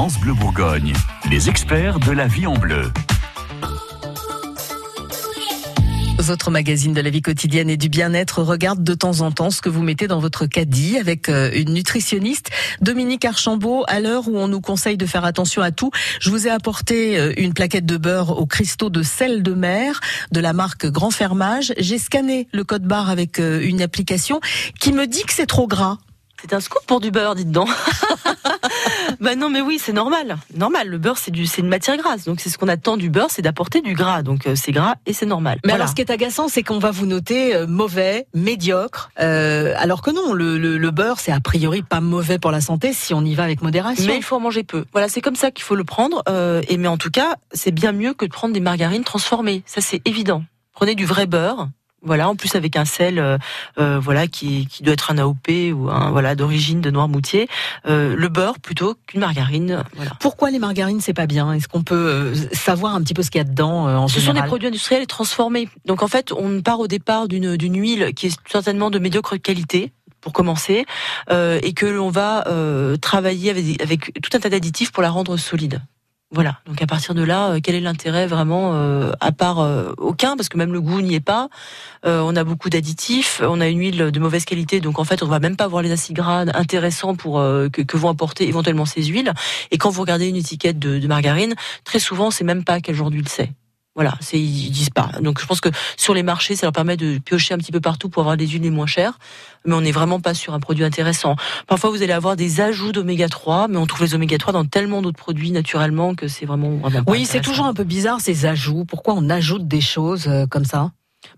France Bleu Bourgogne, les experts de la vie en bleu. Votre magazine de la vie quotidienne et du bien-être regarde de temps en temps ce que vous mettez dans votre caddie avec euh, une nutritionniste, Dominique Archambault. À l'heure où on nous conseille de faire attention à tout, je vous ai apporté euh, une plaquette de beurre au cristaux de sel de mer de la marque Grand Fermage. J'ai scanné le code barre avec euh, une application qui me dit que c'est trop gras. C'est un scoop pour du beurre, dites donc. bah non, mais oui, c'est normal. Normal. Le beurre, c'est du, c'est une matière grasse. Donc c'est ce qu'on attend du beurre, c'est d'apporter du gras. Donc euh, c'est gras et c'est normal. Mais alors, ce qui est agaçant, c'est qu'on va vous noter euh, mauvais, médiocre, euh, alors que non, le, le, le beurre, c'est a priori pas mauvais pour la santé si on y va avec modération. Mais il faut en manger peu. Voilà, c'est comme ça qu'il faut le prendre. Et mais en tout cas, c'est bien mieux que de prendre des margarines transformées. Ça, c'est évident. Prenez du vrai beurre. Voilà, en plus avec un sel, euh, euh, voilà, qui, qui doit être un AOP ou un voilà d'origine de Noirmoutier, euh, le beurre plutôt qu'une margarine. Voilà. Pourquoi les margarines c'est pas bien? Est-ce qu'on peut euh, savoir un petit peu ce qu'il y a dedans euh, en Ce sont des produits industriels et transformés. Donc en fait, on part au départ d'une d'une huile qui est certainement de médiocre qualité pour commencer, euh, et que l'on va euh, travailler avec, avec tout un tas d'additifs pour la rendre solide. Voilà. Donc à partir de là, euh, quel est l'intérêt vraiment euh, À part euh, aucun, parce que même le goût n'y est pas. Euh, on a beaucoup d'additifs. On a une huile de mauvaise qualité, donc en fait, on va même pas avoir les acides gras intéressants pour euh, que, que vont apporter éventuellement ces huiles. Et quand vous regardez une étiquette de, de margarine, très souvent, c'est même pas quel genre d'huile c'est. Voilà, c'est ils disent pas. Donc je pense que sur les marchés, ça leur permet de piocher un petit peu partout pour avoir des huiles les moins chères, mais on n'est vraiment pas sur un produit intéressant. Parfois vous allez avoir des ajouts d'oméga 3, mais on trouve les oméga 3 dans tellement d'autres produits naturellement que c'est vraiment vraiment Oui, c'est toujours un peu bizarre ces ajouts. Pourquoi on ajoute des choses euh, comme ça?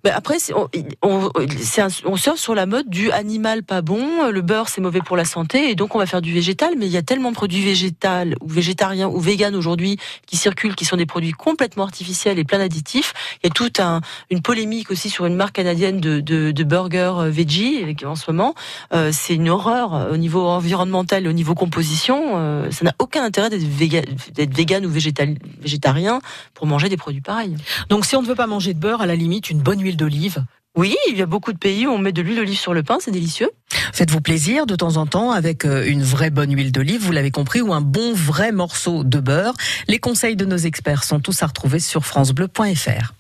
Ben après, c'est- on, on, un- on surfe sur la mode du animal pas bon, le beurre c'est mauvais pour la santé, et donc on va faire du végétal. Mais il y a tellement de produits végétales ou végétariens ou véganes aujourd'hui qui circulent, qui sont des produits complètement artificiels et plein d'additifs. Il y a toute un, une polémique aussi sur une marque canadienne de, de, de burgers euh, veggie en ce moment. Euh, c'est une horreur euh, au niveau environnemental au niveau composition. Euh, ça n'a aucun intérêt d'être véga- d'être vegan ou végétal, végétarien pour manger des produits pareils. Donc si on ne veut pas manger de beurre, à la limite une bonne huile d'olive. Oui, il y a beaucoup de pays où on met de l'huile d'olive sur le pain, c'est délicieux. Faites-vous plaisir de temps en temps avec euh, une vraie bonne huile d'olive, vous l'avez compris, ou un bon vrai morceau de beurre. Les conseils de nos experts sont tous à retrouver sur francebleu.fr.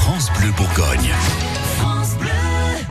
France Bleu Bourgogne.